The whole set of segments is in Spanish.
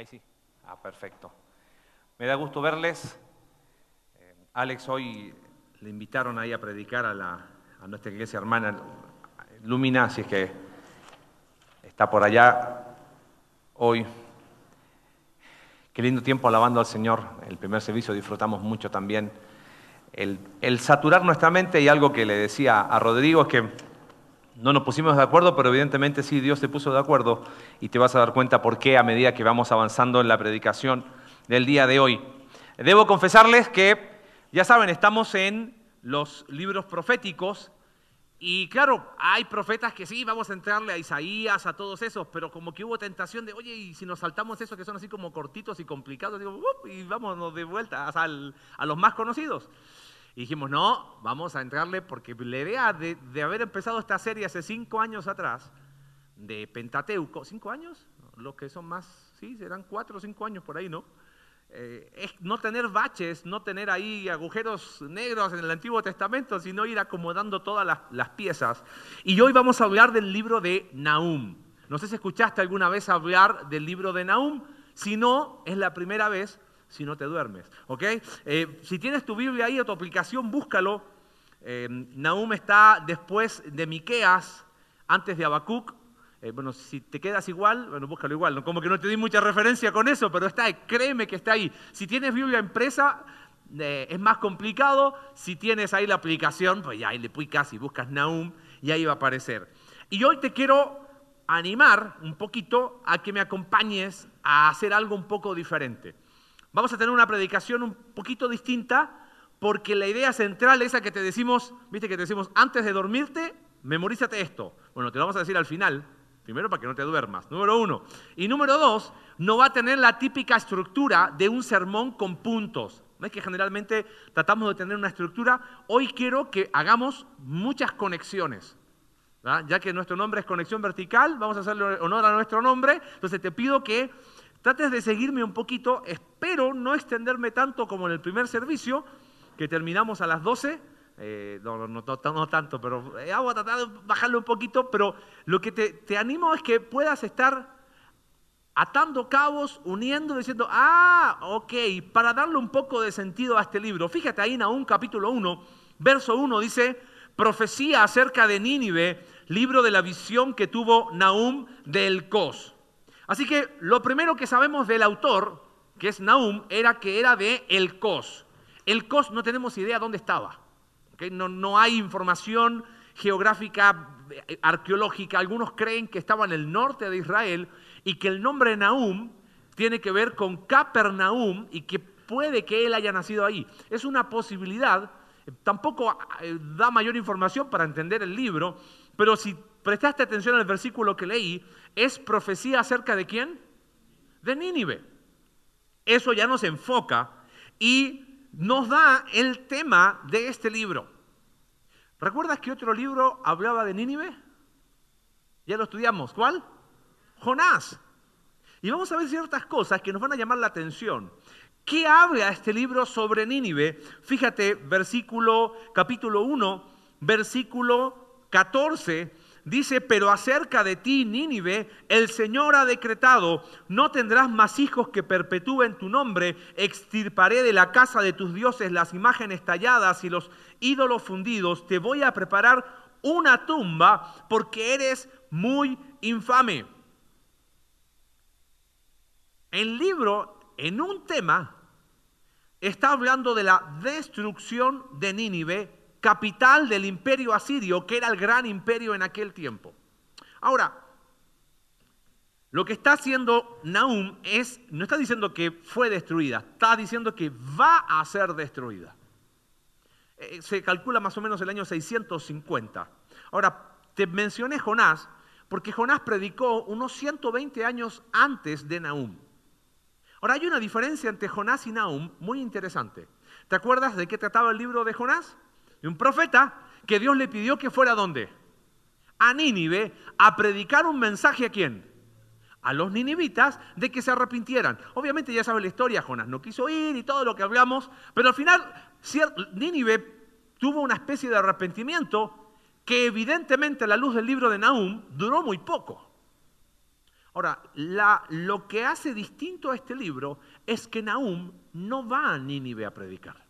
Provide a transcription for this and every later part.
Ahí sí. Ah, perfecto. Me da gusto verles. Eh, Alex, hoy le invitaron ahí a predicar a, la, a nuestra iglesia hermana Lumina, así es que está por allá hoy. Qué lindo tiempo alabando al Señor. El primer servicio disfrutamos mucho también. El, el saturar nuestra mente y algo que le decía a Rodrigo es que no nos pusimos de acuerdo, pero evidentemente sí, Dios te puso de acuerdo y te vas a dar cuenta por qué a medida que vamos avanzando en la predicación del día de hoy. Debo confesarles que, ya saben, estamos en los libros proféticos y claro, hay profetas que sí, vamos a entrarle a Isaías, a todos esos, pero como que hubo tentación de, oye, y si nos saltamos esos que son así como cortitos y complicados, digo, y vámonos de vuelta a los más conocidos. Y dijimos, no, vamos a entrarle porque la idea de, haber empezado esta serie hace cinco años atrás, de Pentateuco, ¿cinco años? Los que son más, sí, serán cuatro o cinco años por ahí, ¿no? Eh, es no tener baches, no tener ahí agujeros negros en el Antiguo Testamento, sino ir acomodando todas las, piezas. Y hoy vamos a hablar del libro de Nahum. No sé si escuchaste alguna vez hablar del libro de Nahum. Si no, es la primera vez si no te duermes. ¿ok? Eh, si tienes tu Biblia ahí o tu aplicación, búscalo. Eh, Nahum está después de Miqueas, antes de Habacuc. Eh, bueno, si te quedas igual, bueno, búscalo igual. Como que no te di mucha referencia con eso, pero está, créeme que está ahí. Si tienes Biblia impresa, es más complicado. Si tienes ahí la aplicación, pues ya ahí le picas y buscas Nahum y ahí va a aparecer. Y hoy te quiero animar un poquito a que me acompañes a hacer algo un poco diferente. Vamos a tener una predicación un poquito distinta porque la idea central es que te decimos, viste que te decimos, antes de dormirte, memorízate esto. Bueno, te lo vamos a decir al final, primero para que no te duermas, número uno. Y número dos, no va a tener la típica estructura de un sermón con puntos. No es que generalmente tratamos de tener una estructura. Hoy quiero que hagamos muchas conexiones. Ya que nuestro nombre es conexión vertical, vamos a hacerle honor a nuestro nombre. Entonces te pido que Trates de seguirme un poquito, espero no extenderme tanto como en el primer servicio, que terminamos a las 12. Eh, no, no, tanto, pero eh, a tratar de bajarlo un poquito, pero lo que te, animo es que puedas estar atando cabos, uniendo, diciendo, ah, ok, para darle un poco de sentido a este libro. Fíjate ahí en Nahum capítulo 1, verso 1 dice, profecía acerca de Nínive, libro de la visión que tuvo Nahum del Cos. Así que lo primero que sabemos del autor, que es Nahum, era que era de El Cos. El Cos no tenemos idea dónde estaba. No, hay información geográfica, eh, arqueológica. Algunos creen que estaba en el norte de Israel y que el nombre Nahum tiene que ver con Capernaum y que puede que él haya nacido ahí. Es una posibilidad. Tampoco eh, da mayor información para entender el libro, pero si prestaste atención al versículo que leí, es profecía acerca de quién? De Nínive. Eso ya nos enfoca y nos da el tema de este libro. ¿Recuerdas que otro libro hablaba de Nínive? Ya lo estudiamos. ¿Cuál? Jonás. Y vamos a ver ciertas cosas que nos van a llamar la atención. ¿Qué habla este libro sobre Nínive? Fíjate, versículo, capítulo 1, versículo 14 Dice, pero acerca de ti, Nínive, el Señor ha decretado, no tendrás más hijos que perpetúen tu nombre, extirparé de la casa de tus dioses las imágenes talladas y los ídolos fundidos, te voy a preparar una tumba porque eres muy infame. El libro, en un tema, está hablando de la destrucción de Nínive capital del imperio asirio, que era el gran imperio en aquel tiempo. Ahora, lo que está haciendo Nahum es, no está diciendo que fue destruida, está diciendo que va a ser destruida. Eh, se calcula más o menos el año 650. Ahora, te mencioné Jonás, porque Jonás predicó unos 120 años antes de Nahum. Ahora, hay una diferencia entre Jonás y Nahum muy interesante. ¿Te acuerdas de qué trataba el libro de Jonás? De un profeta que Dios le pidió que fuera a dónde? A Nínive a predicar un mensaje a quién? A los ninivitas de que se arrepintieran. Obviamente ya sabe la historia, Jonás no quiso ir y todo lo que hablamos, pero al final Nínive tuvo una especie de arrepentimiento que evidentemente a la luz del libro de Nahum duró muy poco. Ahora, lo que hace distinto a este libro es que Nahum no va a Nínive a predicar.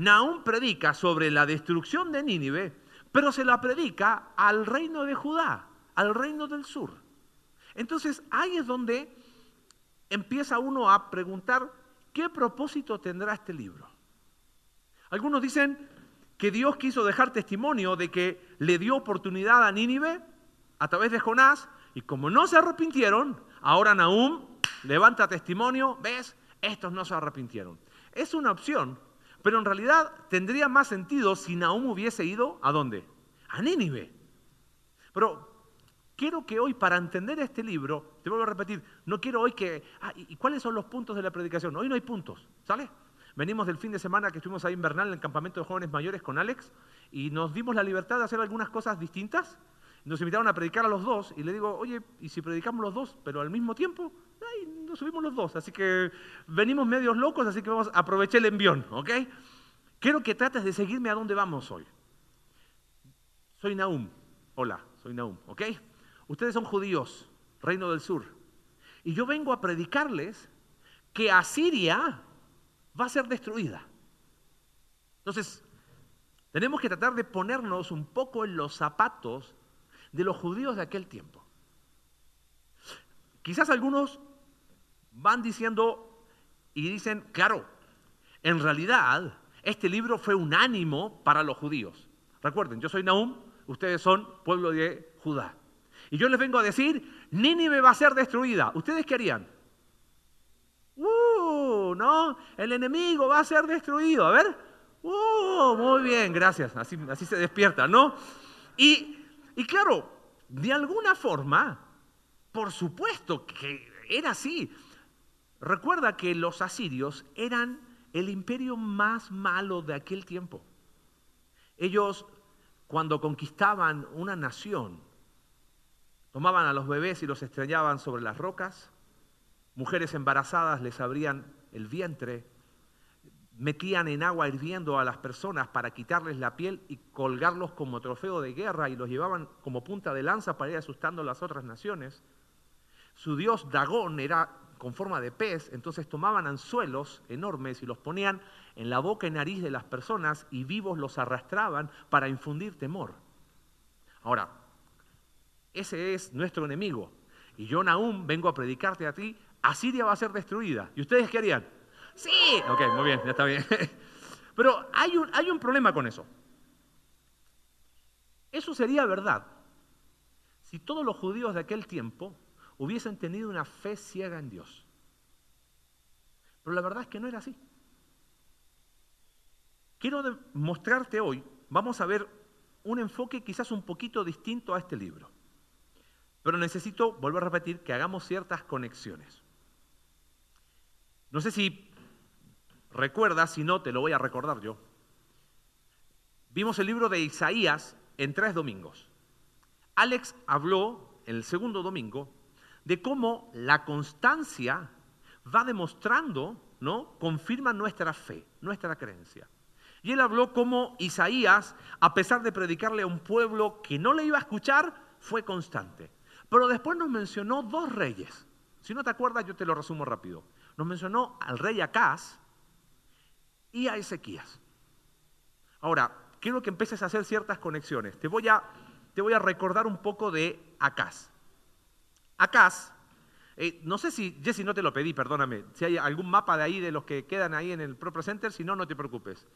Nahum predica sobre la destrucción de Nínive, pero se la predica al reino de Judá, al reino del sur. Entonces ahí es donde empieza uno a preguntar qué propósito tendrá este libro. Algunos dicen que Dios quiso dejar testimonio de que le dio oportunidad a Nínive a través de Jonás y como no se arrepintieron, ahora Nahum levanta testimonio, ves, estos no se arrepintieron. Es una opción, pero en realidad tendría más sentido si Nahum hubiese ido a dónde? A Nínive. Pero quiero que hoy, para entender este libro, te vuelvo a repetir, no quiero hoy que... Ah, ¿Y cuáles son los puntos de la predicación? Hoy no hay puntos, ¿sale? Venimos del fin de semana que estuvimos ahí invernal en el campamento de jóvenes mayores con Alex y nos dimos la libertad de hacer algunas cosas distintas nos invitaron a predicar a los dos y le digo, oye, ¿y si predicamos los dos, pero al mismo tiempo? Ay, nos subimos los dos, así que venimos medios locos, así que vamos a aprovechar el envión, ¿ok? Quiero que trates de seguirme a dónde vamos hoy. Soy Naum, hola, soy Naum, ¿ok? Ustedes son judíos, reino del sur, y yo vengo a predicarles que Asiria va a ser destruida. Entonces, tenemos que tratar de ponernos un poco en los zapatos de los judíos de aquel tiempo. Quizás algunos van diciendo y dicen, claro, en realidad este libro fue un ánimo para los judíos. Recuerden, yo soy Nahum, ustedes son pueblo de Judá. Y yo les vengo a decir, Nínive va a ser destruida. ¿Ustedes qué harían? ¡Uh! ¿No? El enemigo va a ser destruido. A ver. ¡Uh! Muy bien, gracias. Así, así se despierta, ¿no? Y y claro, de alguna forma, por supuesto que era así. Recuerda que los asirios eran el imperio más malo de aquel tiempo. Ellos, cuando conquistaban una nación, tomaban a los bebés y los estrellaban sobre las rocas, mujeres embarazadas les abrían el vientre, metían en agua hirviendo a las personas para quitarles la piel y colgarlos como trofeo de guerra y los llevaban como punta de lanza para ir asustando a las otras naciones. Su dios Dagón era con forma de pez, entonces tomaban anzuelos enormes y los ponían en la boca y nariz de las personas y vivos los arrastraban para infundir temor. Ahora, ese es nuestro enemigo. Y yo, aún vengo a predicarte a ti, Asiria va a ser destruida. ¿Y ustedes qué harían? Sí, ok, muy bien, ya está bien. Pero hay un, hay un problema con eso. Eso sería verdad si todos los judíos de aquel tiempo hubiesen tenido una fe ciega en Dios. Pero la verdad es que no era así. Quiero mostrarte hoy, vamos a ver un enfoque quizás un poquito distinto a este libro. Pero necesito, volver a repetir, que hagamos ciertas conexiones. No sé si Recuerda, si no, te lo voy a recordar yo. Vimos el libro de Isaías en tres domingos. Alex habló el segundo domingo de cómo la constancia va demostrando, ¿no? Confirma nuestra fe, nuestra creencia. Y él habló cómo Isaías, a pesar de predicarle a un pueblo que no le iba a escuchar, fue constante. Pero después nos mencionó dos reyes. Si no te acuerdas, yo te lo resumo rápido. Nos mencionó al rey Acaz y a Ezequías. Ahora, quiero que empieces a hacer ciertas conexiones. Te voy a, te voy a recordar un poco de Acaz. Acaz, eh, no sé si, Jesse, no te lo pedí, perdóname, si hay algún mapa de ahí de los que quedan ahí en el propio center, si no, no te preocupes.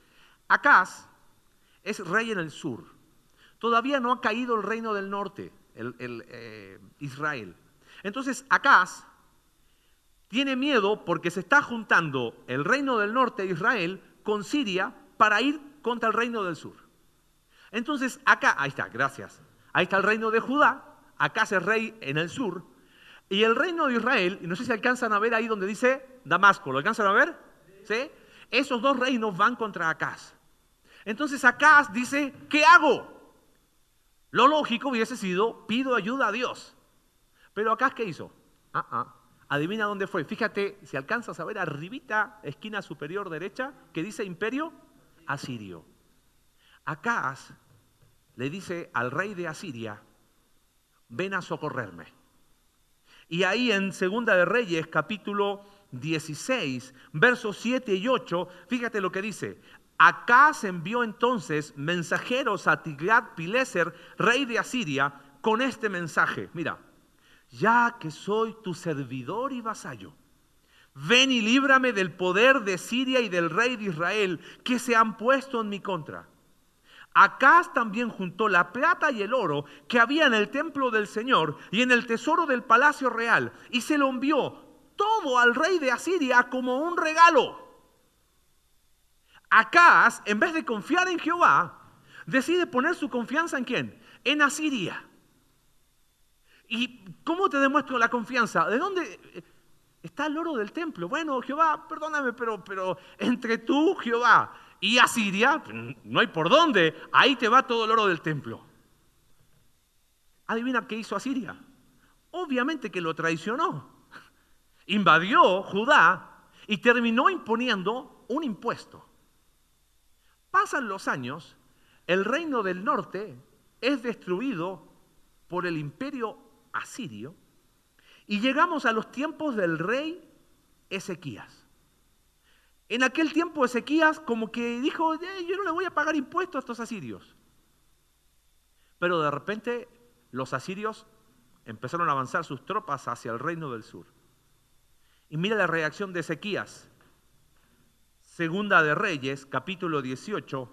Acaz es rey en el sur. Todavía no ha caído el reino del norte, el, eh, Israel. Entonces, Acaz tiene miedo porque se está juntando el reino del norte de Israel con Siria para ir contra el reino del sur. Entonces acá, ahí está, gracias. Ahí está el reino de Judá, acá es el rey en el sur, y el reino de Israel, y no sé si alcanzan a ver ahí donde dice Damasco, ¿lo alcanzan a ver? ¿Sí? Esos dos reinos van contra Acaz. Entonces Acaz dice, ¿qué hago? Lo lógico hubiese sido, pido ayuda a Dios. Pero Acaz, ¿qué hizo? Ah, ah, Adivina dónde fue. Fíjate, si alcanzas a ver arribita, esquina superior derecha, que dice imperio asirio. Acá le dice al rey de Asiria, ven a socorrerme. Y ahí en Segunda de Reyes, capítulo 16, versos 7 y 8, fíjate lo que dice. Se envió entonces mensajeros a Tiglat-Pileser, rey de Asiria, con este mensaje. Mira, ya que soy tu servidor y vasallo, ven y líbrame del poder de Siria y del rey de Israel que se han puesto en mi contra. Acá también juntó la plata y el oro que había en el templo del Señor y en el tesoro del palacio real y se lo envió todo al rey de Asiria como un regalo. Acaz, en vez de confiar en Jehová, decide poner su confianza en quién? En Asiria. ¿Y cómo te demuestro la confianza? ¿De dónde está el oro del templo? Bueno, Jehová, perdóname, pero, pero entre tú, Jehová, y Asiria, no hay por dónde, ahí te va todo el oro del templo. Adivina qué hizo Asiria. Obviamente que lo traicionó. Invadió Judá y terminó imponiendo un impuesto. Pasan los años, el reino del norte es destruido por el imperio y llegamos a los tiempos del rey Ezequías. En aquel tiempo Ezequías como que dijo, yo no le voy a pagar impuestos a estos asirios. Pero de repente los asirios empezaron a avanzar sus tropas hacia el reino del sur. Y mira la reacción de Ezequías. Segunda de Reyes, capítulo 18,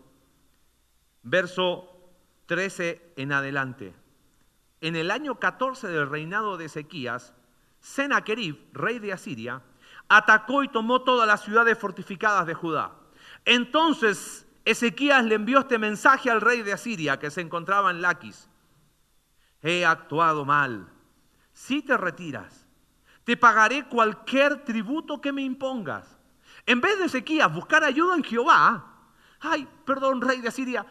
verso 13 en adelante. En el año 14 del reinado de Ezequías, Sennacherib, rey de Asiria, atacó y tomó todas las ciudades fortificadas de Judá. Entonces Ezequías le envió este mensaje al rey de Asiria que se encontraba en Laquis. He actuado mal. Si te retiras, te pagaré cualquier tributo que me impongas. En vez de Ezequías buscar ayuda en Jehová, ay, perdón, rey de Asiria,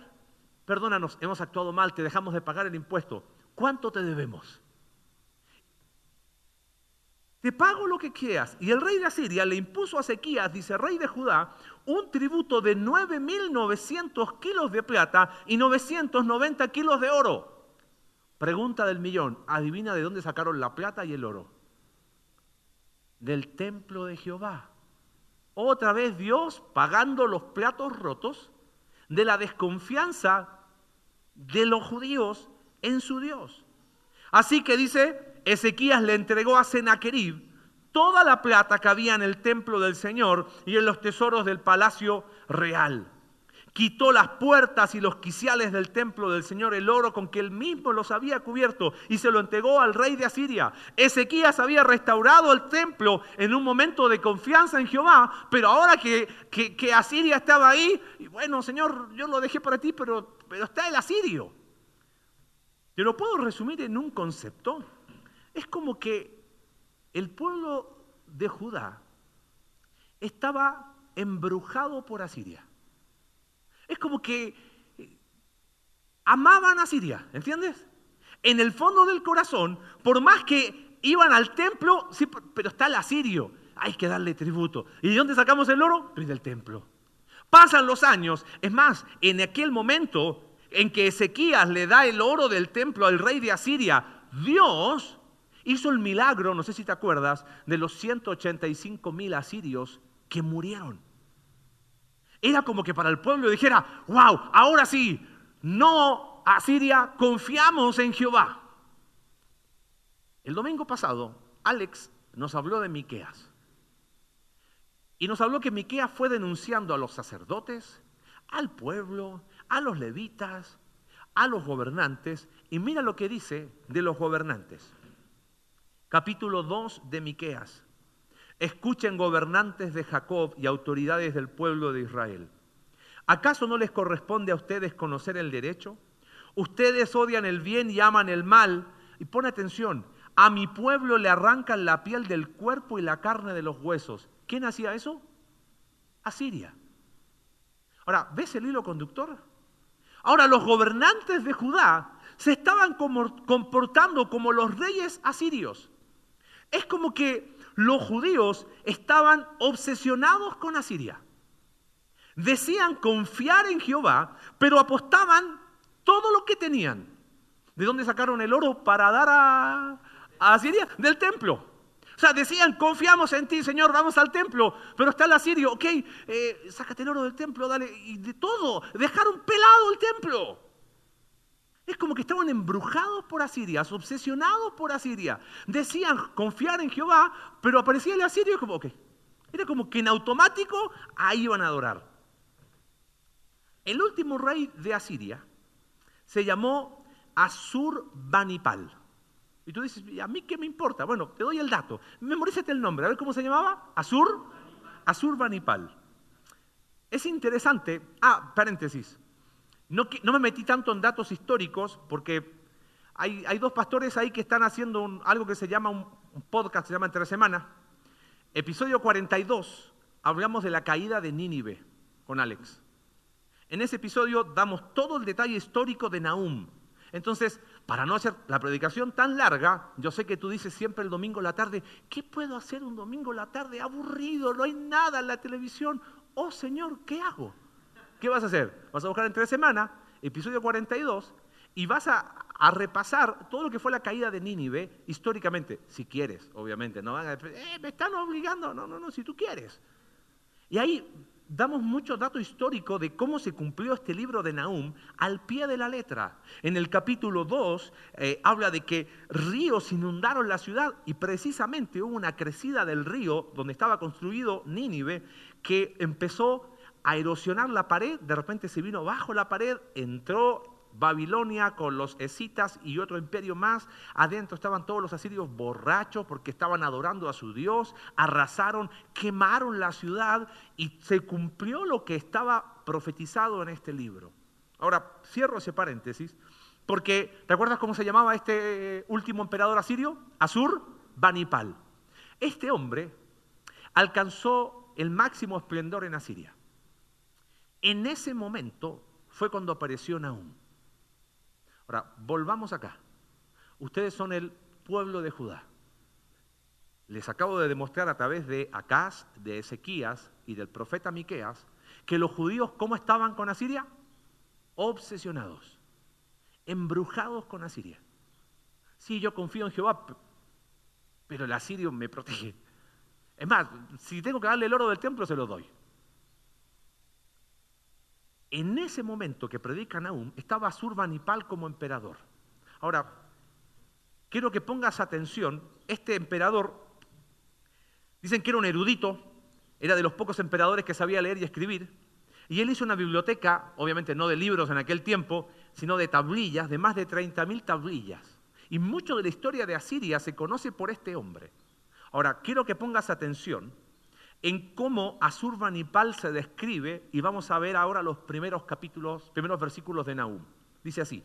perdónanos, hemos actuado mal, te dejamos de pagar el impuesto. ¿Cuánto te debemos? Te pago lo que quieras. Y el rey de Asiria le impuso a Ezequías, dice rey de Judá, un tributo de 9.900 kilos de plata y 990 kilos de oro. Pregunta del millón, adivina de dónde sacaron la plata y el oro. Del templo de Jehová. Otra vez Dios pagando los platos rotos de la desconfianza de los judíos en su Dios. Así que dice, Ezequías le entregó a Sennacherib toda la plata que había en el templo del Señor y en los tesoros del palacio real. Quitó las puertas y los quiciales del templo del Señor, el oro con que él mismo los había cubierto, y se lo entregó al rey de Asiria. Ezequías había restaurado el templo en un momento de confianza en Jehová, pero ahora que, que, Asiria estaba ahí, y bueno, Señor, yo lo dejé para ti, pero, pero está el asirio. Yo lo puedo resumir en un concepto. Es como que el pueblo de Judá estaba embrujado por Asiria. Es como que amaban a Siria, ¿entiendes? En el fondo del corazón, por más que iban al templo, sí, pero está el asirio, hay que darle tributo. ¿Y de dónde sacamos el oro? Pues del templo. Pasan los años, es más, en aquel momento en que Ezequías le da el oro del templo al rey de Asiria, Dios hizo el milagro, no sé si te acuerdas, de los 185 mil asirios que murieron. Era como que para el pueblo dijera, wow, ahora sí, no Asiria, confiamos en Jehová. El domingo pasado, Alex nos habló de Miqueas. Y nos habló que Miqueas fue denunciando a los sacerdotes, al pueblo, a los levitas, a los gobernantes. Y mira lo que dice de los gobernantes. Capítulo 2 de Miqueas. Escuchen gobernantes de Jacob y autoridades del pueblo de Israel. ¿Acaso no les corresponde a ustedes conocer el derecho? Ustedes odian el bien y aman el mal. Y pon atención, a mi pueblo le arrancan la piel del cuerpo y la carne de los huesos. ¿Quién hacía eso? Asiria. Ahora, ¿ves el hilo conductor? Ahora, los gobernantes de Judá se estaban comportando como los reyes asirios. Es como que los judíos estaban obsesionados con Asiria. Decían confiar en Jehová, pero apostaban todo lo que tenían. ¿De dónde sacaron el oro para dar a, a Asiria? Del templo. O sea, decían, confiamos en ti, Señor, vamos al templo. Pero está el asirio, ok, eh, sácate el oro del templo, dale, y de todo. Dejaron pelado el templo. Es como que estaban embrujados por Asiria, obsesionados por Asiria. Decían confiar en Jehová, pero aparecía el asirio y como, ok. Era como que en automático ahí iban a adorar. El último rey de Asiria se llamó Asur-Banipal. Y tú dices, ¿a mí qué me importa? Bueno, te doy el dato. Memorízate el nombre. A ver cómo se llamaba. Asur. Asur-Banipal. Es interesante. Ah, paréntesis. No, no, me metí tanto en datos históricos porque hay, hay dos pastores ahí que están haciendo algo que se llama un, un podcast, se llama Entre Semana. Episodio 42, hablamos de la caída de Nínive con Alex. En ese episodio damos todo el detalle histórico de Nahum. Entonces, para no hacer la predicación tan larga, yo sé que tú dices siempre el domingo en la tarde, ¿qué puedo hacer un domingo la tarde? Aburrido, no hay nada en la televisión. Oh Señor, ¿qué hago? ¿Qué vas a hacer? Vas a buscar en tres semanas, episodio 42, y vas a, repasar todo lo que fue la caída de Nínive históricamente, si quieres, obviamente. No van a eh, me están obligando. No, no, no, si tú quieres. Y ahí damos mucho dato histórico de cómo se cumplió este libro de Nahum al pie de la letra. En el capítulo 2 eh, habla de que ríos inundaron la ciudad y precisamente hubo una crecida del río donde estaba construido Nínive que empezó a erosionar la pared, de repente se vino bajo la pared, entró Babilonia con los escitas y otro imperio más. Adentro estaban todos los asirios borrachos porque estaban adorando a su Dios, arrasaron, quemaron la ciudad y se cumplió lo que estaba profetizado en este libro. Ahora, cierro ese paréntesis porque, ¿te acuerdas cómo se llamaba este último emperador asirio? Asur Banipal. Este hombre alcanzó el máximo esplendor en Asiria. En ese momento fue cuando apareció Nahum. Ahora, volvamos acá. Ustedes son el pueblo de Judá. Les acabo de demostrar a través de Acaz, de Ezequías y del profeta Miqueas que los judíos, ¿cómo estaban con Asiria? Obsesionados, embrujados con Asiria. Sí, yo confío en Jehová, pero el asirio me protege. Es más, si tengo que darle el oro del templo, se lo doy. En ese momento que predica Nahum, estaba Asurbanipal como emperador. Ahora, quiero que pongas atención, este emperador, dicen que era un erudito, era de los pocos emperadores que sabía leer y escribir, y él hizo una biblioteca, obviamente no de libros en aquel tiempo, sino de tablillas, de más de 30.000 tablillas. Y mucho de la historia de Asiria se conoce por este hombre. Ahora, quiero que pongas atención, en cómo Asurbanipal se describe y vamos a ver ahora los primeros capítulos, primeros versículos de Nahum. Dice así: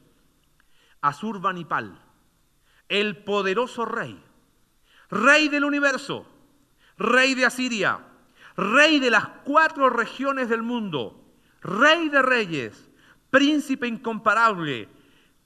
Asurbanipal, el poderoso rey, rey del universo, rey de Asiria, rey de las cuatro regiones del mundo, rey de reyes, príncipe incomparable,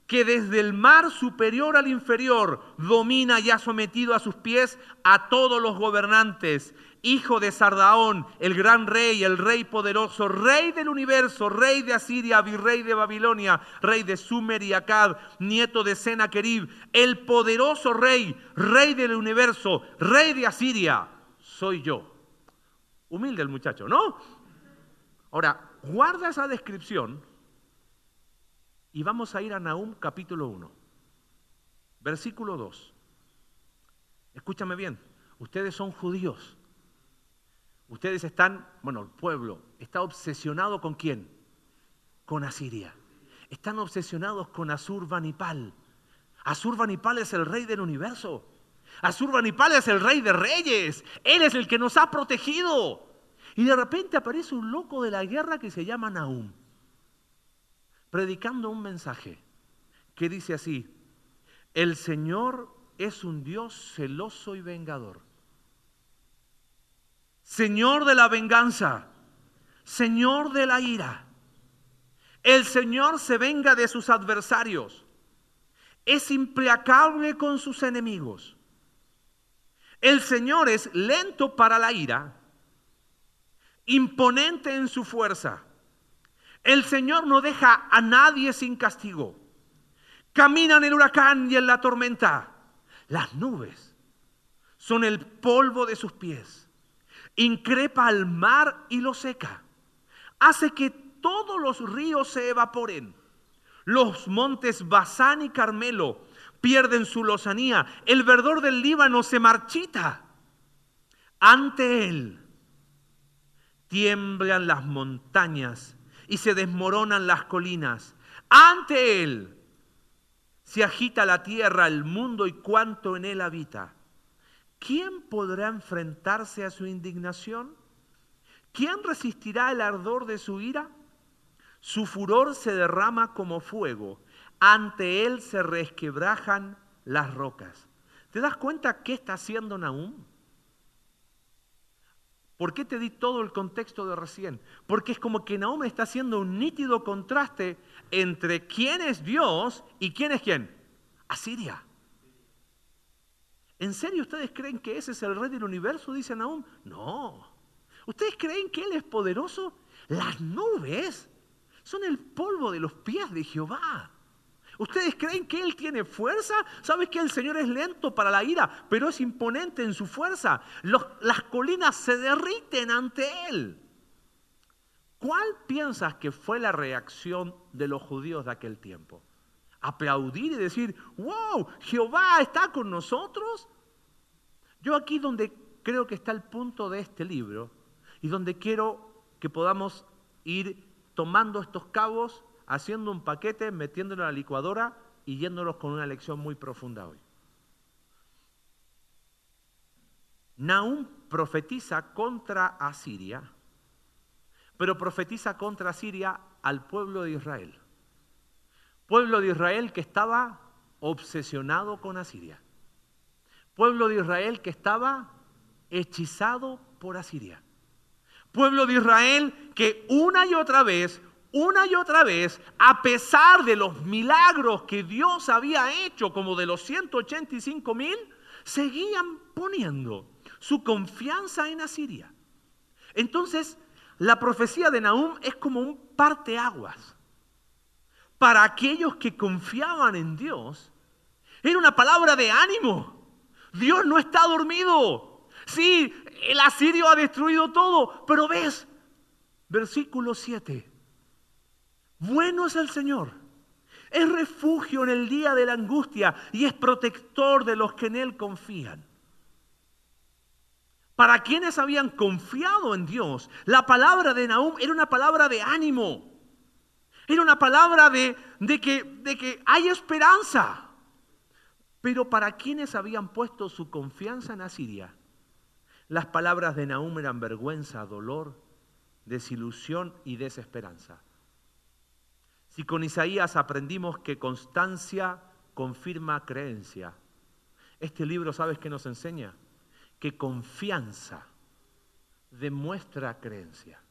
que desde el mar superior al inferior domina y ha sometido a sus pies a todos los gobernantes hijo de Sardaón, el gran rey, el rey poderoso, rey del universo, rey de Asiria, virrey de Babilonia, rey de Sumer y Akkad, nieto de Sennacherib, el poderoso rey, rey del universo, rey de Asiria, soy yo. Humilde el muchacho, ¿no? Ahora, guarda esa descripción y vamos a ir a Nahum capítulo 1, versículo 2. Escúchame bien, ustedes son judíos Ustedes están, bueno, el pueblo está obsesionado con quién? Con Asiria. Están obsesionados con Asurbanipal. Asurbanipal es el rey del universo. Asurbanipal es el rey de reyes. Él es el que nos ha protegido. Y de repente aparece un loco de la guerra que se llama Nahum, predicando un mensaje que dice así, el Señor es un Dios celoso y vengador Señor de la venganza, Señor de la ira. El Señor se venga de sus adversarios. Es implacable con sus enemigos. El Señor es lento para la ira, imponente en su fuerza. El Señor no deja a nadie sin castigo. Camina en el huracán y en la tormenta. Las nubes son el polvo de sus pies. Increpa al mar y lo seca. Hace que todos los ríos se evaporen. Los montes Basán y Carmelo pierden su lozanía. El verdor del Líbano se marchita. Ante él tiemblan las montañas y se desmoronan las colinas. Ante él se agita la tierra, el mundo y cuanto en él habita. ¿Quién podrá enfrentarse a su indignación? ¿Quién resistirá el ardor de su ira? Su furor se derrama como fuego, ante él se resquebrajan las rocas. ¿Te das cuenta qué está haciendo Nahum? ¿Por qué te di todo el contexto de recién? Porque es como que Nahum está haciendo un nítido contraste entre quién es Dios y quién es quién. Asiria. ¿En serio ustedes creen que ese es el rey del universo? Dice Nahum. No. ¿Ustedes creen que Él es poderoso? Las nubes son el polvo de los pies de Jehová. ¿Ustedes creen que Él tiene fuerza? ¿Sabes que el Señor es lento para la ira, pero es imponente en su fuerza? las colinas se derriten ante Él. ¿Cuál piensas que fue la reacción de los judíos de aquel tiempo? ¿Aplaudir y decir, wow, Jehová está con nosotros? Yo aquí donde creo que está el punto de este libro y donde quiero que podamos ir tomando estos cabos haciendo un paquete, metiéndolo en la licuadora y yéndolos con una lección muy profunda hoy. Nahum profetiza contra Asiria, pero profetiza contra Asiria al pueblo de Israel. Pueblo de Israel que estaba obsesionado con Asiria. Pueblo de Israel que estaba hechizado por Asiria. Pueblo de Israel que una y otra vez una y otra vez, a pesar de los milagros que Dios había hecho, como de los 185 mil, seguían poniendo su confianza en Asiria. Entonces, la profecía de Nahum es como un parteaguas. Para aquellos que confiaban en Dios, era una palabra de ánimo. Dios no está dormido. Sí, el asirio ha destruido todo, pero ves, versículo 7. Bueno es el Señor. Es refugio en el día de la angustia y es protector de los que en Él confían. Para quienes habían confiado en Dios, la palabra de Nahum era una palabra de ánimo. Era una palabra de, de, que, de que hay esperanza. Pero para quienes habían puesto su confianza en Asiria, las palabras de Nahum eran vergüenza, dolor, desilusión y desesperanza. Si con Isaías aprendimos que constancia confirma creencia, este libro, ¿sabes qué nos enseña? Que confianza demuestra creencia.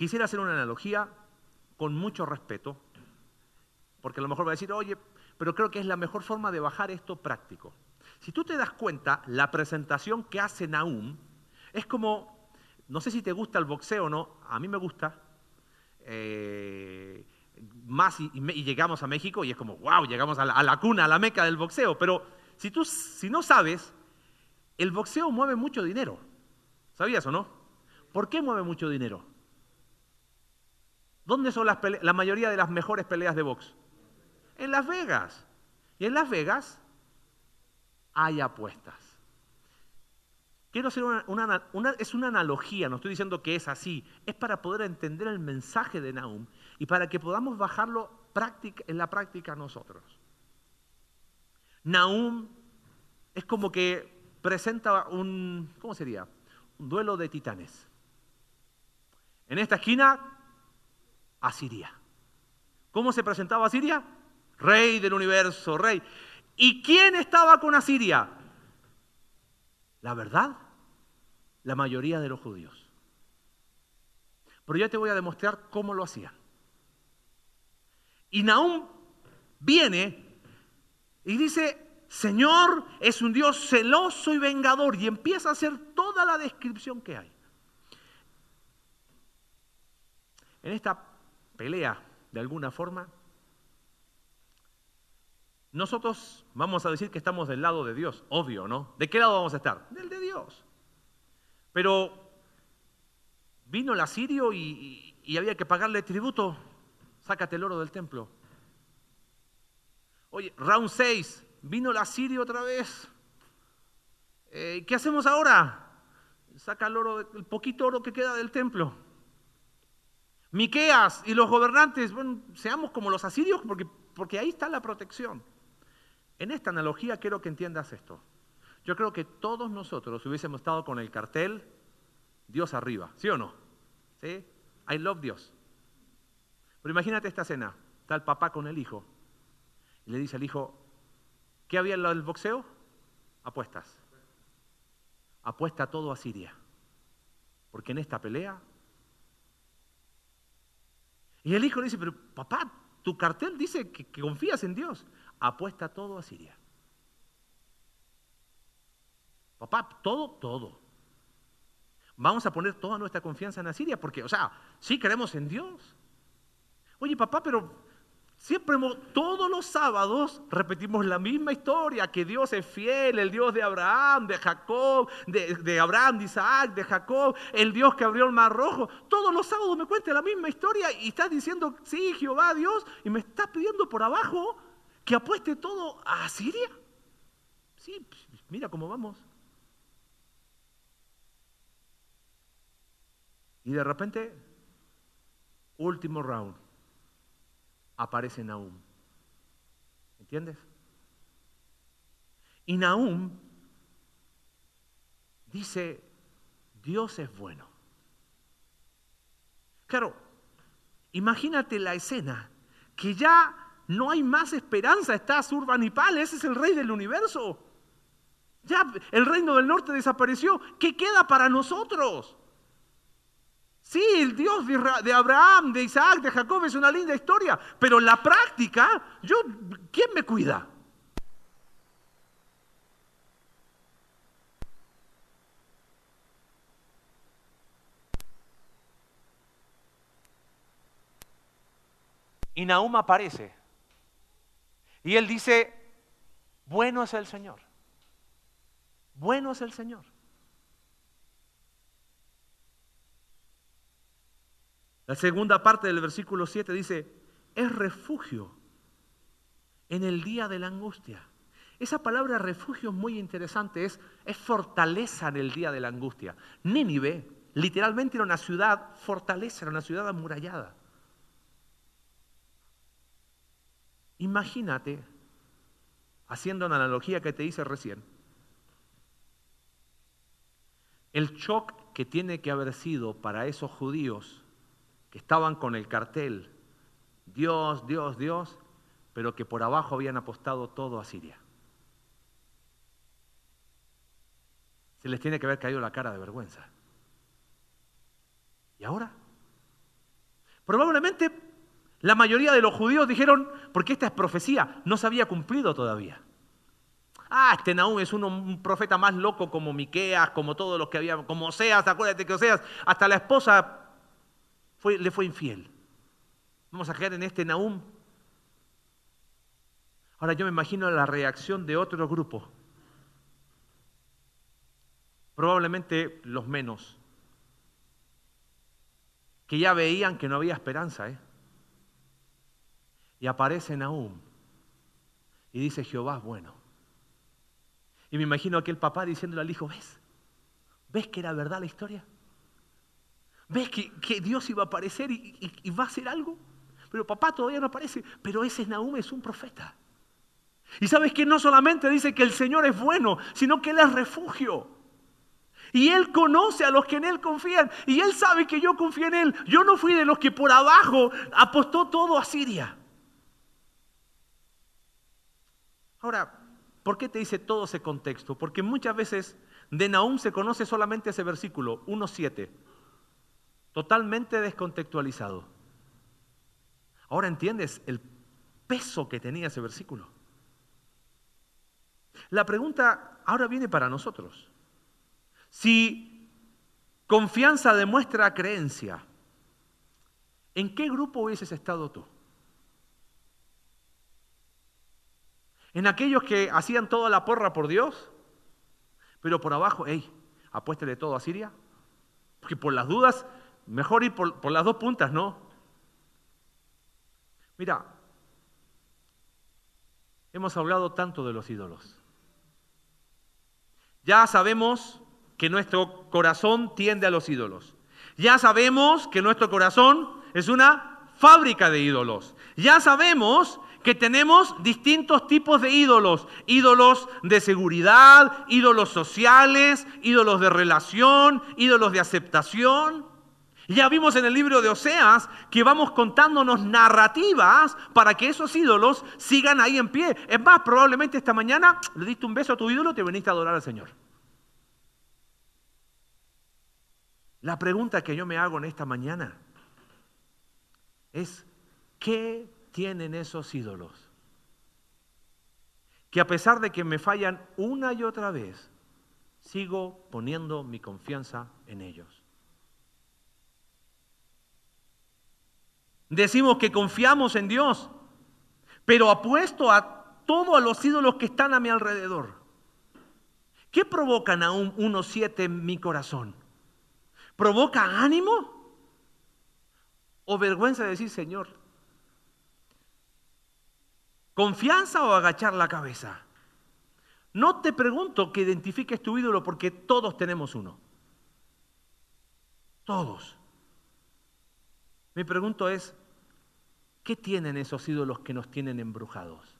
Quisiera hacer una analogía con mucho respeto, porque a lo mejor va a decir, oye, pero creo que es la mejor forma de bajar esto práctico. Si tú te das cuenta, la presentación que hace Naum es como, no sé si te gusta el boxeo o no, a mí me gusta, eh, más y, llegamos a México y es como, wow, llegamos a la, cuna, a la meca del boxeo. Pero si tú si no sabes, el boxeo mueve mucho dinero. ¿Sabías o no? ¿Por qué mueve mucho dinero? ¿Dónde son las la mayoría de las mejores peleas de box? En Las Vegas. Y en Las Vegas hay apuestas. Quiero hacer una, es una analogía, no estoy diciendo que es así, es para poder entender el mensaje de Nahum y para que podamos bajarlo en la práctica nosotros. Nahum es como que presenta un, ¿cómo sería? Un duelo de titanes. En esta esquina, Asiria. ¿Cómo se presentaba Asiria? Rey del universo, rey. ¿Y quién estaba con Asiria? La verdad, la mayoría de los judíos. Pero ya te voy a demostrar cómo lo hacían. Y Nahum viene y dice, Señor es un Dios celoso y vengador, y empieza a hacer toda la descripción que hay. En esta pelea, de alguna forma, nosotros vamos a decir que estamos del lado de Dios, obvio, ¿no? ¿De qué lado vamos a estar? Del de Dios. Pero vino el asirio y, había que pagarle tributo. Sácate el oro del templo. Oye, round 6, vino el asirio otra vez. Eh, ¿Qué hacemos ahora? Saca el oro, el poquito oro que queda del templo. Miqueas y los gobernantes, bueno, seamos como los asirios porque, porque ahí está la protección. En esta analogía quiero que entiendas esto. Yo creo que todos nosotros hubiésemos estado con el cartel Dios arriba, ¿sí o no? ¿Sí? I love Dios. Pero imagínate esta escena. Está el papá con el hijo. Y le dice al hijo, ¿qué había en el boxeo? Apuestas. Apuesta todo a Siria. Porque en esta pelea... Y el hijo le dice, pero papá, tu cartel dice que, confías en Dios. Apuesta todo a Siria. Papá, todo, todo. Vamos a poner toda nuestra confianza en Asiria porque, o sea, sí creemos en Dios. Oye, papá, pero siempre, todos los sábados repetimos la misma historia, que Dios es fiel, el Dios de Abraham, de Jacob, de, Abraham, de Isaac, de Jacob, el Dios que abrió el mar rojo. Todos los sábados me cuenta la misma historia y estás diciendo, sí, Jehová, Dios, y me estás pidiendo por abajo que apueste todo a Asiria. Sí, mira cómo vamos. Y de repente, último round, aparece Nahum. ¿Entiendes? Y Nahum dice, Dios es bueno. Claro, imagínate la escena, que ya no hay más esperanza, está Surbanipal, ese es el rey del universo. Ya el reino del norte desapareció, ¿qué queda para nosotros? Sí, el Dios de Abraham, de Isaac, de Jacob es una linda historia, pero la práctica, yo, ¿quién me cuida? Y Nahum aparece. Y él dice, bueno es el Señor. Bueno es el Señor. La segunda parte del versículo 7 dice, es refugio en el día de la angustia. Esa palabra refugio es muy interesante, es, es fortaleza en el día de la angustia. Nínive literalmente era una ciudad fortaleza, era una ciudad amurallada. Imagínate, haciendo una analogía que te hice recién, el shock que tiene que haber sido para esos judíos que estaban con el cartel Dios, Dios, Dios, pero que por abajo habían apostado todo a Siria. Se les tiene que haber caído la cara de vergüenza. ¿Y ahora? Probablemente la mayoría de los judíos dijeron, porque esta es profecía, no se había cumplido todavía. Ah, este Nahum es un profeta más loco como Miqueas, como todos los que había, como Oseas, acuérdate que Oseas, hasta la esposa le fue infiel. Vamos a caer en este Nahum. Ahora yo me imagino la reacción de otro grupo. Probablemente los menos. Que ya veían que no había esperanza. ¿eh? Y aparece Nahum. Y dice, Jehová es bueno. Y me imagino aquel papá diciéndole al hijo, ¿ves? ¿Ves que era verdad la historia? ¿Ves que, Dios iba a aparecer y, va a hacer algo? Pero papá todavía no aparece, pero ese Nahum es un profeta. Y sabes que no solamente dice que el Señor es bueno, sino que Él es refugio. Y Él conoce a los que en Él confían. Y Él sabe que yo confío en Él. Yo no fui de los que por abajo apostó todo a Siria. Ahora, ¿por qué te dice todo ese contexto? Porque muchas veces de Nahum se conoce solamente ese versículo 1.7 totalmente descontextualizado. Ahora entiendes el peso que tenía ese versículo. La pregunta ahora viene para nosotros. Si confianza demuestra creencia, ¿en qué grupo hubieses estado tú? En aquellos que hacían toda la porra por Dios, pero por abajo, hey, apuéstele todo a Siria. Porque por las dudas, mejor ir por, por las dos puntas, ¿no? Mira, hemos hablado tanto de los ídolos. Ya sabemos que nuestro corazón tiende a los ídolos. Ya sabemos que nuestro corazón es una fábrica de ídolos. Ya sabemos que tenemos distintos tipos de ídolos. Ídolos de seguridad, ídolos sociales, ídolos de relación, ídolos de aceptación. Ya vimos en el libro de Oseas que vamos contándonos narrativas para que esos ídolos sigan ahí en pie. Es más, probablemente esta mañana le diste un beso a tu ídolo y te veniste a adorar al Señor. La pregunta que yo me hago en esta mañana es, ¿qué tienen esos ídolos? Que a pesar de que me fallan una y otra vez, sigo poniendo mi confianza en ellos. Decimos que confiamos en Dios, pero apuesto a todos los ídolos que están a mi alrededor. ¿Qué provocan a un 1.7 en mi corazón? ¿Provoca ánimo? ¿O vergüenza de decir, Señor, ¿Confianza o agachar la cabeza? No te pregunto que identifiques tu ídolo porque todos tenemos uno. Todos. Mi pregunto es, ¿qué tienen esos ídolos que nos tienen embrujados?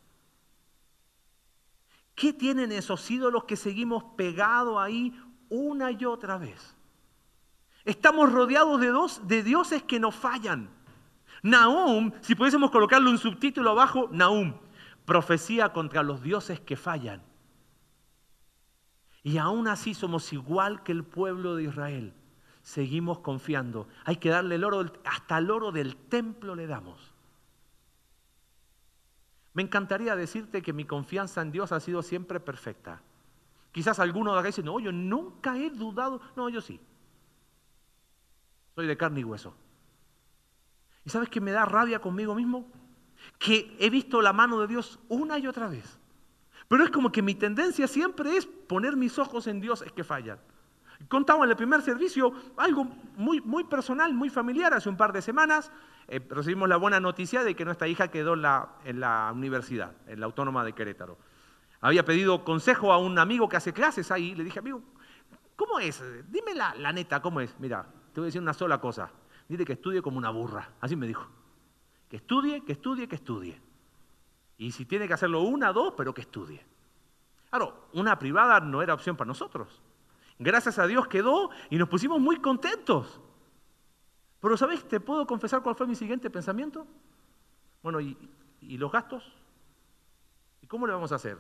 ¿Qué tienen esos ídolos que seguimos pegados ahí una y otra vez? Estamos rodeados de, dos, de dioses que nos fallan. Nahum, si pudiésemos colocarle un subtítulo abajo, Nahum, profecía contra los dioses que fallan. Y aún así somos igual que el pueblo de Israel. Seguimos confiando. Hay que darle el oro, hasta el oro del templo le damos. Me encantaría decirte que mi confianza en Dios ha sido siempre perfecta. Quizás alguno de acá dice, no, yo nunca he dudado. No, yo sí. Soy de carne y hueso. ¿Y sabes que me da rabia conmigo mismo? que he visto la mano de Dios una y otra vez. Pero es como que mi tendencia siempre es poner mis ojos en Dios, es que fallan. Contaba en el primer servicio algo muy, personal, muy familiar. Hace un par de semanas eh, recibimos la buena noticia de que nuestra hija quedó en la, en la universidad, en la Autónoma de Querétaro. Había pedido consejo a un amigo que hace clases ahí. Le dije, amigo, ¿cómo es? Dime la, la neta, ¿cómo es? Mira, te voy a decir una sola cosa. Dile que estudie como una burra. Así me dijo. Que estudie, que estudie, que estudie. Y si tiene que hacerlo una, dos, pero que estudie. Claro, una privada no era opción para nosotros. Gracias a Dios quedó y nos pusimos muy contentos. Pero ¿sabes? ¿Te puedo confesar cuál fue mi siguiente pensamiento? Bueno, ¿y, ¿y, los gastos? ¿Y cómo le vamos a hacer?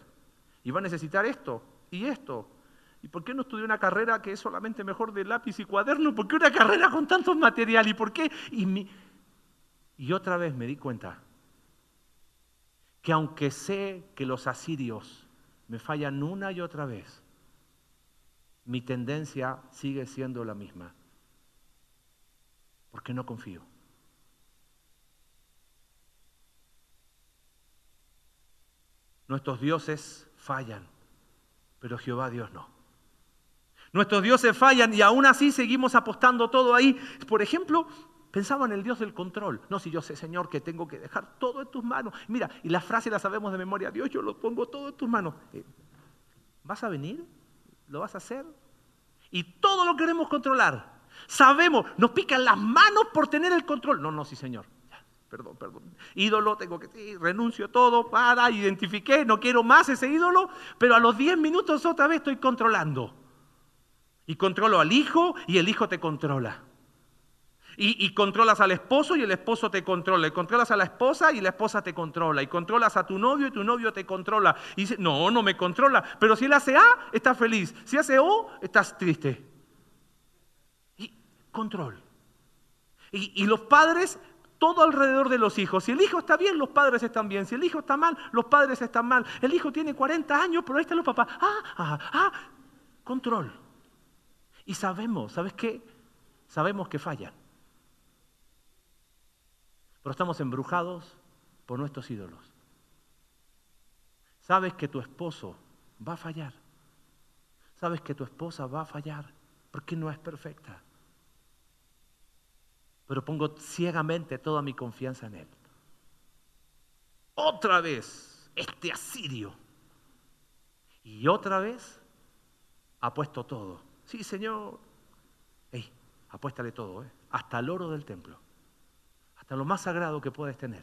¿Y va a necesitar esto y esto? ¿Y por qué no estudió una carrera que es solamente mejor de lápiz y cuaderno? ¿Por qué una carrera con tantos material? ¿Y por qué? Y y otra vez me di cuenta que aunque sé que los asirios me fallan una y otra vez, mi tendencia sigue siendo la misma. Porque no confío. Nuestros dioses fallan, pero Jehová Dios no. Nuestros dioses fallan y aún así seguimos apostando todo ahí. Por ejemplo, Pensaba en el Dios del control. No, si yo sé, Señor, que tengo que dejar todo en tus manos. Mira, y la frase la sabemos de memoria. Dios, yo lo pongo todo en tus manos. Eh, ¿Vas a venir? ¿Lo vas a hacer? Y todo lo queremos controlar. Sabemos, nos pican las manos por tener el control. No, no, sí, Señor. perdón, perdón. Ídolo, tengo que, sí, renuncio todo, para, identifiqué, no quiero más ese ídolo, pero a los 10 minutos otra vez estoy controlando. Y controlo al hijo y el hijo te controla. Y, controlas al esposo y el esposo te controla. Y controlas a la esposa y la esposa te controla. Y controlas a tu novio y tu novio te controla. Y dice, no, no me controla. Pero si él hace A, estás feliz. Si hace O, estás triste. Y control. Y, y los padres, todo alrededor de los hijos. Si el hijo está bien, los padres están bien. Si el hijo está mal, los padres están mal. El hijo tiene 40 años, pero ahí están los papás. Ah, ah, ah. Control. Y sabemos, ¿sabes qué? Sabemos que fallan. Pero estamos embrujados por nuestros ídolos. sabes que tu esposo va a fallar. Sabes que tu esposa va a fallar porque no es perfecta. Pero pongo ciegamente toda mi confianza en Él. Otra vez, este asirio. Y otra vez, apuesto todo. Sí, Señor. Ey, apuéstale todo, ¿eh? hasta el oro del templo. Lo más sagrado que puedes tener.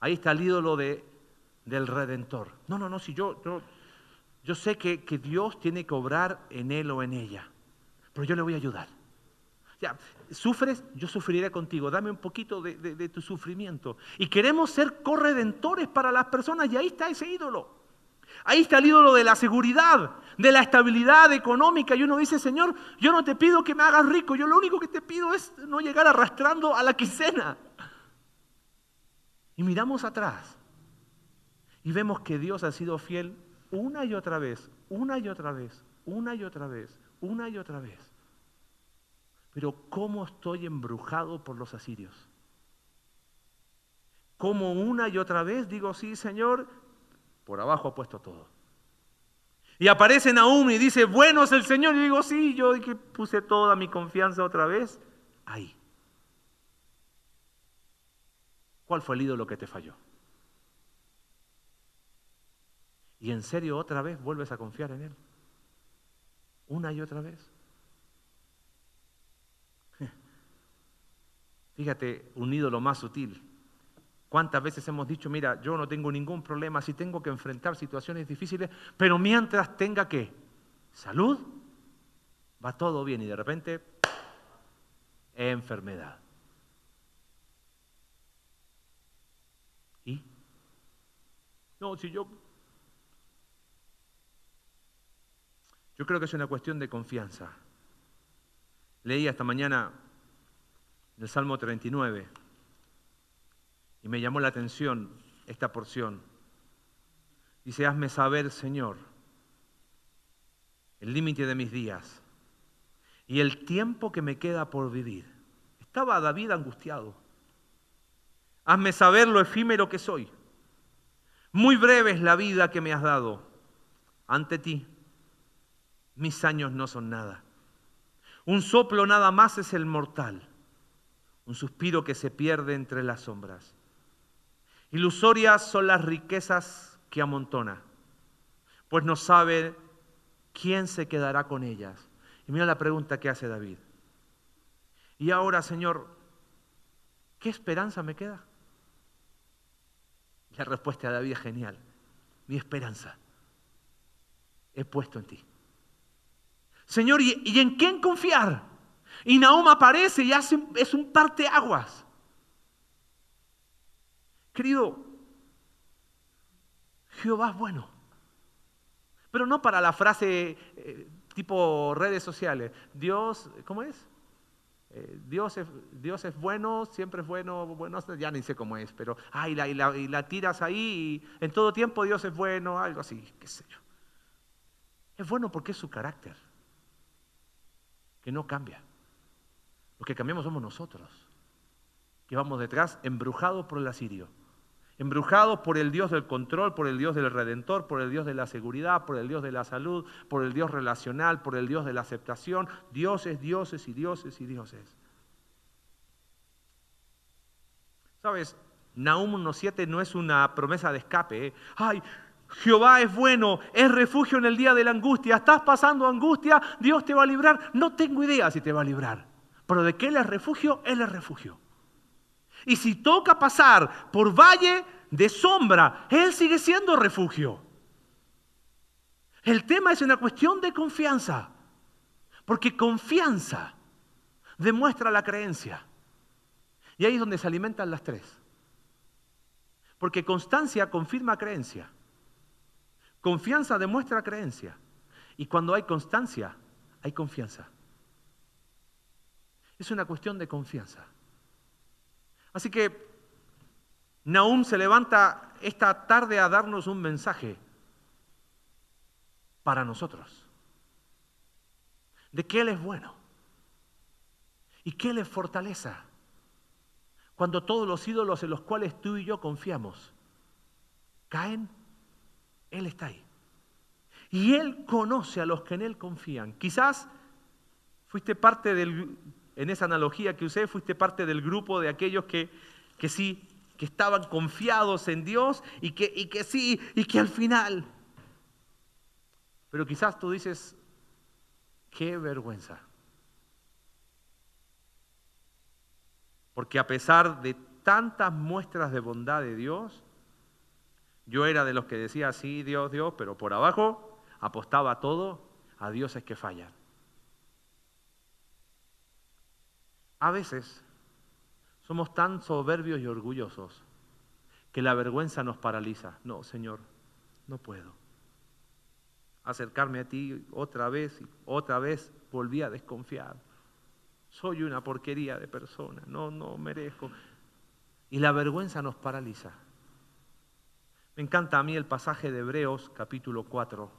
Ahí está el ídolo de, del Redentor. No, no, no, si yo, yo, yo sé que, que, Dios tiene que obrar en él o en ella, pero yo le voy a ayudar. Ya, sufres, yo sufriré contigo, dame un poquito de, de, de tu sufrimiento. Y queremos ser corredentores para las personas y ahí está ese ídolo. Ahí está el ídolo de la seguridad, de la estabilidad económica. Y uno dice, Señor, yo no te pido que me hagas rico, yo lo único que te pido es no llegar arrastrando a la quincena. Y miramos atrás y vemos que Dios ha sido fiel una y otra vez, una y otra vez, una y otra vez, una y otra vez. Pero ¿cómo estoy embrujado por los asirios? ¿Cómo una y otra vez digo, sí, Señor, por abajo ha puesto todo? Y aparece Nahum y dice, bueno es el Señor. Y digo, sí, yo que puse toda mi confianza otra vez ahí. ¿Cuál fue el ídolo que te falló? Y en serio otra vez vuelves a confiar en Él. Una y otra vez. Fíjate, un ídolo más sutil. ¿Cuántas veces hemos dicho, mira, yo no tengo ningún problema si tengo que enfrentar situaciones difíciles, pero mientras tenga que salud, va todo bien y de repente enfermedad. ¿Y? No, si yo... Yo creo que es una cuestión de confianza. Leí esta mañana el Salmo 39 y me llamó la atención esta porción. Dice, hazme saber, Señor, el límite de mis días y el tiempo que me queda por vivir. Estaba David angustiado. Hazme saber lo efímero que soy. Muy breve es la vida que me has dado. Ante ti, mis años no son nada. Un soplo nada más es el mortal. Un suspiro que se pierde entre las sombras. Ilusorias son las riquezas que amontona, pues no sabe quién se quedará con ellas. Y mira la pregunta que hace David. Y ahora, Señor, ¿qué esperanza me queda? La respuesta de David es genial. Mi esperanza he puesto en ti. Señor, ¿y, en quién confiar? Y Nahum aparece y hace, es un parteaguas. Querido, Jehová es bueno. Pero no para la frase eh, tipo redes sociales. Dios, ¿cómo es? Eh, Dios, es, Dios es bueno, siempre es bueno, bueno, ya ni sé cómo es, pero, ay, la, y, la, y la tiras ahí y en todo tiempo Dios es bueno, algo así, qué sé yo. Es bueno porque es su carácter, que no cambia. Lo que cambiamos somos nosotros, que vamos detrás embrujados por el asirio embrujados por el Dios del control, por el Dios del redentor, por el Dios de la seguridad, por el Dios de la salud, por el Dios relacional, por el Dios de la aceptación, dioses, dioses y dioses y dioses. ¿Sabes? Nahum 1.7 no es una promesa de escape. ¿eh? Ay, Jehová es bueno, es refugio en el día de la angustia. Estás pasando angustia, Dios te va a librar. No tengo idea si te va a librar, pero de que Él es refugio, Él es refugio. Y si toca pasar por valle de sombra, Él sigue siendo refugio. El tema es una cuestión de confianza, porque confianza demuestra la creencia. Y ahí es donde se alimentan las tres. Porque constancia confirma creencia. Confianza demuestra creencia. Y cuando hay constancia, hay confianza. Es una cuestión de confianza. Así que Nahum se levanta esta tarde a darnos un mensaje para nosotros. De que Él es bueno y que Él es fortaleza. Cuando todos los ídolos en los cuales tú y yo confiamos caen, Él está ahí. Y Él conoce a los que en Él confían. Quizás fuiste parte del, en esa analogía que usé, fuiste parte del grupo de aquellos que, que sí, que estaban confiados en Dios y que, y que sí, y que al final. Pero quizás tú dices, qué vergüenza. Porque a pesar de tantas muestras de bondad de Dios, yo era de los que decía, sí, Dios, Dios, pero por abajo apostaba todo a dioses que fallan. A veces somos tan soberbios y orgullosos que la vergüenza nos paraliza. No, Señor, no puedo. Acercarme a ti otra vez y otra vez volví a desconfiar soy una porquería de persona, no, no merezco. Y la vergüenza nos paraliza. Me encanta a mí el pasaje de Hebreos capítulo 4,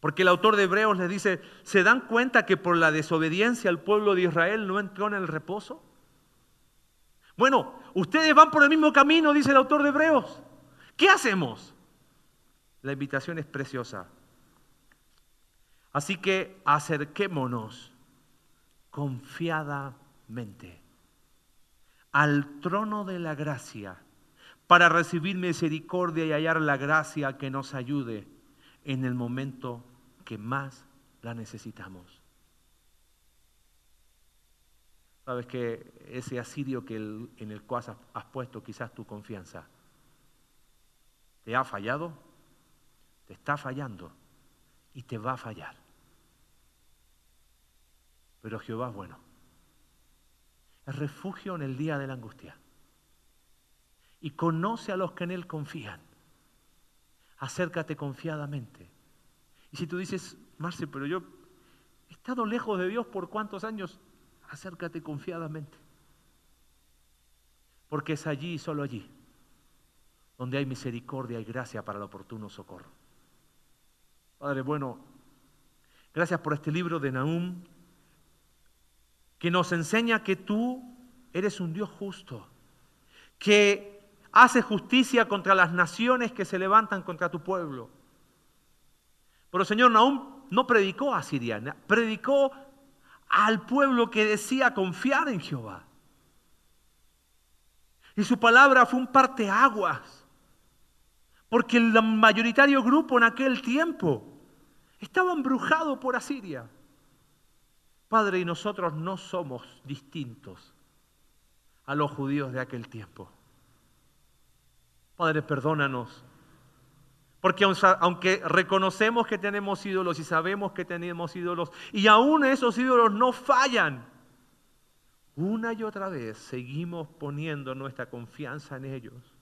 porque el autor de Hebreos les dice, ¿se dan cuenta que por la desobediencia el pueblo de Israel no entró en el reposo? Bueno, ustedes van por el mismo camino, dice el autor de Hebreos. ¿Qué hacemos? La invitación es preciosa. Así que acerquémonos confiadamente al trono de la gracia para recibir misericordia y hallar la gracia que nos ayude en el momento que más la necesitamos. Sabes que ese asirio que en el cual has puesto quizás tu confianza te ha fallado, te está fallando y te va a fallar. Pero Jehová es bueno. Es refugio en el día de la angustia. Y conoce a los que en Él confían. Acércate confiadamente. Y si tú dices, Marce, pero yo he estado lejos de Dios por cuántos años, acércate confiadamente. Porque es allí y solo allí donde hay misericordia y gracia para el oportuno socorro. Padre, bueno, gracias por este libro de Nahum que nos enseña que tú eres un Dios justo, que hace justicia contra las naciones que se levantan contra tu pueblo. Pero Señor, Nahum no predicó a Siria, predicó al pueblo que decía confiar en Jehová. Y su palabra fue un parteaguas, porque el mayoritario grupo en aquel tiempo estaba embrujado por Asiria. Padre, y nosotros no somos distintos a los judíos de aquel tiempo. Padre, perdónanos. Porque aunque reconocemos que tenemos ídolos y sabemos que tenemos ídolos, y aún esos ídolos no fallan, una y otra vez seguimos poniendo nuestra confianza en ellos.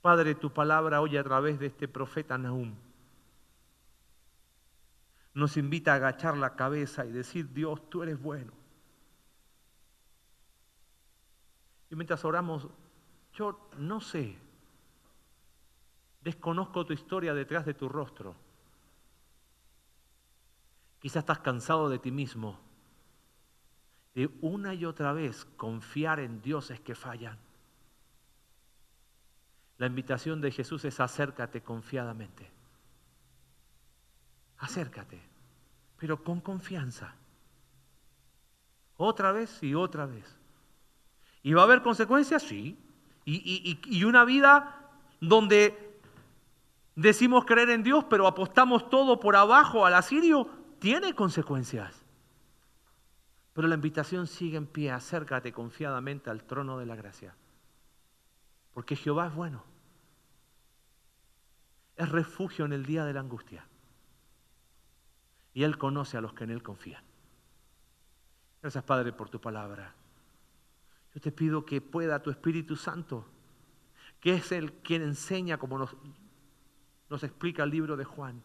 Padre, tu palabra hoy a través de este profeta Nahum nos invita a agachar la cabeza y decir, Dios, tú eres bueno. Y mientras oramos, yo no sé, desconozco tu historia detrás de tu rostro. Quizás estás cansado de ti mismo, de una y otra vez confiar en dioses que fallan. La invitación de Jesús es acércate confiadamente. Acércate pero con confianza. Otra vez y otra vez. ¿Y va a haber consecuencias? Sí. Y, una vida donde decimos creer en Dios, pero apostamos todo por abajo al asirio, tiene consecuencias. Pero la invitación sigue en pie, acércate confiadamente al trono de la gracia. Porque Jehová es bueno. Es refugio en el día de la angustia y Él conoce a los que en Él confían. Gracias Padre por tu palabra. Yo te pido que pueda tu Espíritu Santo, que es el quien enseña como nos, nos explica el libro de Juan,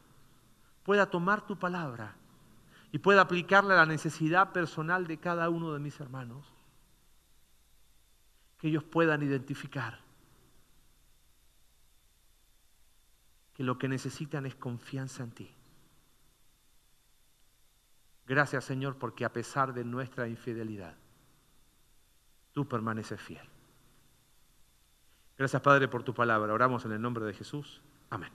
pueda tomar tu palabra y pueda aplicarla a la necesidad personal de cada uno de mis hermanos. Que ellos puedan identificar que lo que necesitan es confianza en ti. Gracias Señor porque a pesar de nuestra infidelidad, tú permaneces fiel. Gracias Padre por tu palabra. Oramos en el nombre de Jesús. Amén.